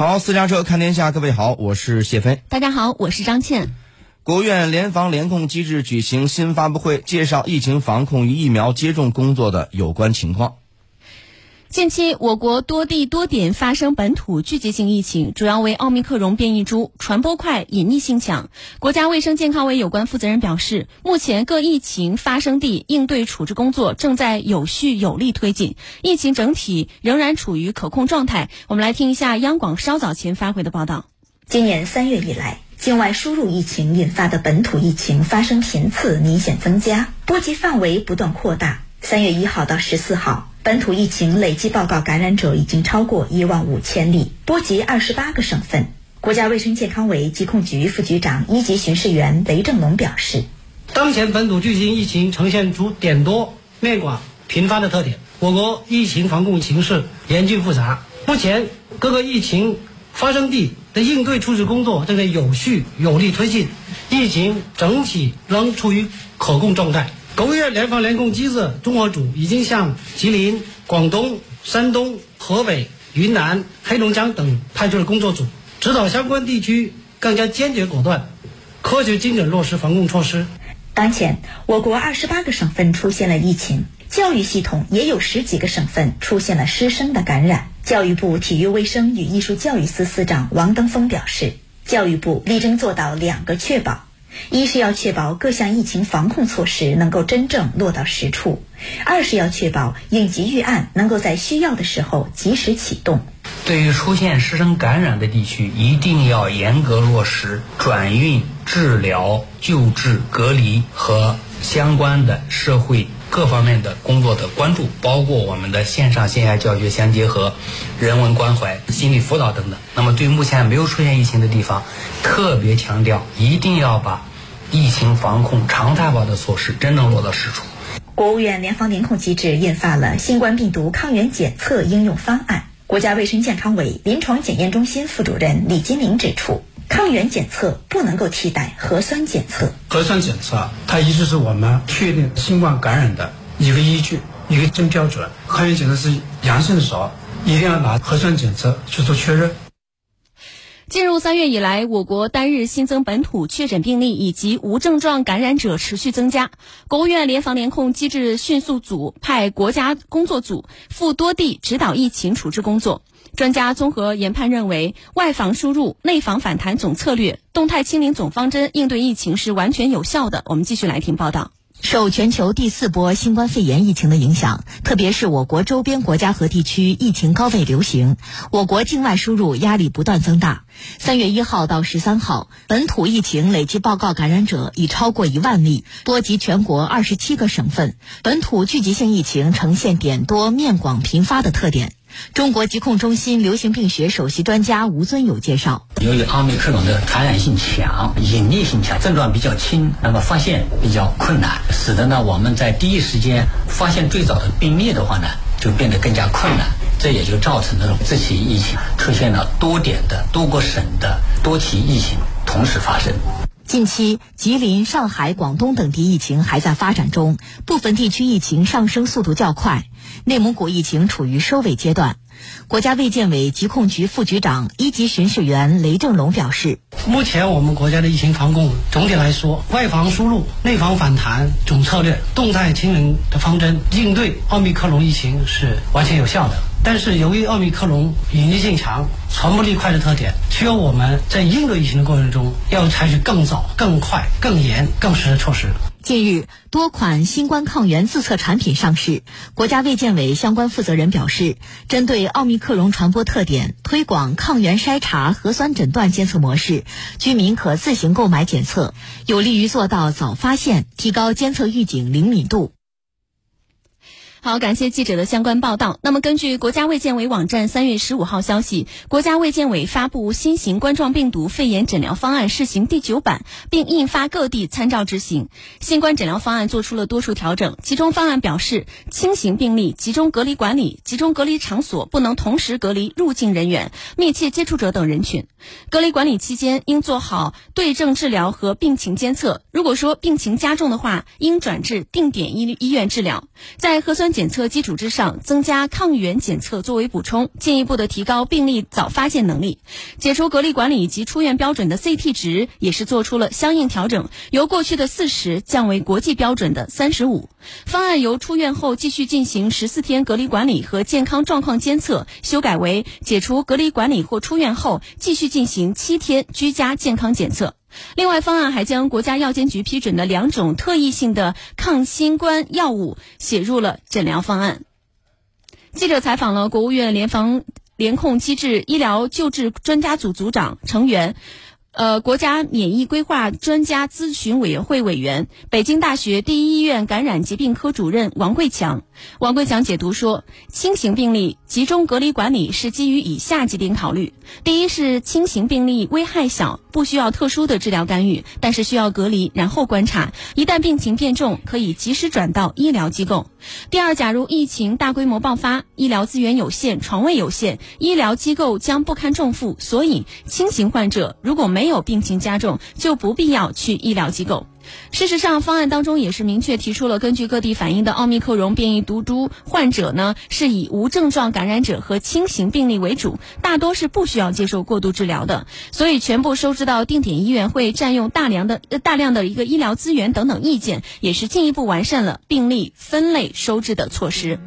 好，私家车看天下，各位好，我是谢飞。大家好，我是张倩。国务院联防联控机制举行新发布会，介绍疫情防控与疫苗接种工作的有关情况。近期，我国多地多点发生本土聚集性疫情，主要为奥密克戎变异株，传播快，隐匿性强。国家卫生健康委有关负责人表示，目前各疫情发生地应对处置工作正在有序有力推进，疫情整体仍然处于可控状态。我们来听一下央广稍早前发回的报道：今年三月以来，境外输入疫情引发的本土疫情发生频次明显增加，波及范围不断扩大。三月一号到十四号。本土疫情累计报告感染者已经超过一万五千例，波及二十八个省份。国家卫生健康委疾控局副局长、一级巡视员雷正龙表示，当前本土聚集疫情呈现出点多、面广、频发的特点，我国疫情防控形势严峻复杂。目前各个疫情发生地的应对处置工作正在有序有力推进，疫情整体仍处于可控状态。国务院联防联控机制综合组已经向吉林、广东、山东、河北、云南、黑龙江等派出了工作组，指导相关地区更加坚决果断、科学精准落实防控措施。当前，我国二十八个省份出现了疫情，教育系统也有十几个省份出现了师生的感染。教育部体育卫生与艺术教育司司长王登峰表示，教育部力争做到两个确保。一是要确保各项疫情防控措施能够真正落到实处，二是要确保应急预案能够在需要的时候及时启动。对于出现师生感染的地区，一定要严格落实转运、治疗、救治、隔离和相关的社会各方面的工作的关注，包括我们的线上线下教学相结合、人文关怀、心理辅导等等。那么，对目前没有出现疫情的地方，特别强调一定要把。疫情防控常态化的措施真正落到实处。国务院联防联控机制印发了新冠病毒抗原检测应用方案。国家卫生健康委临床检验中心副主任李金玲指出，抗原检测不能够替代核酸检测。核酸检测它一直是我们确定新冠感染的一个依据、一个真标准。抗原检测是阳性的时候，一定要拿核酸检测去做确认。进入三月以来，我国单日新增本土确诊病例以及无症状感染者持续增加。国务院联防联控机制迅速组派国家工作组赴多地指导疫情处置工作。专家综合研判认为，外防输入、内防反弹总策略、动态清零总方针应对疫情是完全有效的。我们继续来听报道。受全球第四波新冠肺炎疫情的影响，特别是我国周边国家和地区疫情高位流行，我国境外输入压力不断增大。三月一号到十三号，本土疫情累计报告感染者已超过一万例，波及全国二十七个省份，本土聚集性疫情呈现点多、面广、频发的特点。中国疾控中心流行病学首席专家吴尊友介绍，由于奥密克戎的传染性强、隐匿性强、症状比较轻，那么发现比较困难，使得呢我们在第一时间发现最早的病例的话呢，就变得更加困难。这也就造成了这起疫情出现了多点的、多个省的多起疫情同时发生。近期，吉林、上海、广东等地疫情还在发展中，部分地区疫情上升速度较快。内蒙古疫情处于收尾阶段。国家卫健委疾控局副局长、一级巡视员雷正龙表示：“目前我们国家的疫情防控总体来说，外防输入、内防反弹总策略、动态清零的方针应对奥密克戎疫情是完全有效的。”但是，由于奥密克戎隐匿性强、传播力快的特点，需要我们在应对疫情的过程中，要采取更早、更快、更严、更实的措施。近日，多款新冠抗原自测产品上市。国家卫健委相关负责人表示，针对奥密克戎传播特点，推广抗原筛查、核酸诊断监测模式，居民可自行购买检测，有利于做到早发现，提高监测预警灵敏度。好，感谢记者的相关报道。那么，根据国家卫健委网站三月十五号消息，国家卫健委发布新型冠状病毒肺炎诊疗方案试行第九版，并印发各地参照执行。新冠诊疗方案做出了多处调整，其中方案表示，轻型病例集中隔离管理，集中隔离场所不能同时隔离入境人员、密切接触者等人群。隔离管理期间应做好对症治疗和病情监测。如果说病情加重的话，应转至定点医医院治疗。在核酸检测基础之上，增加抗原检测作为补充，进一步的提高病例早发现能力。解除隔离管理以及出院标准的 CT 值也是做出了相应调整，由过去的四十降为国际标准的三十五。方案由出院后继续进行十四天隔离管理和健康状况监测，修改为解除隔离管理或出院后继续进行七天居家健康检测。另外，方案还将国家药监局批准的两种特异性的抗新冠药物写入了诊疗方案。记者采访了国务院联防联控机制医疗救治专家组组长成员。呃，国家免疫规划专家咨询委员会委员、北京大学第一医院感染疾病科主任王贵强。王贵强解读说，轻型病例集中隔离管理是基于以下几点考虑：第一是轻型病例危害小，不需要特殊的治疗干预，但是需要隔离然后观察，一旦病情变重，可以及时转到医疗机构；第二，假如疫情大规模爆发，医疗资源有限，床位有限，医疗机构将不堪重负，所以轻型患者如果没没有病情加重，就不必要去医疗机构。事实上，方案当中也是明确提出了，根据各地反映的奥密克戎变异毒株患者呢，是以无症状感染者和轻型病例为主，大多是不需要接受过度治疗的。所以，全部收治到定点医院会占用大量的大量的一个医疗资源等等意见，也是进一步完善了病例分类收治的措施。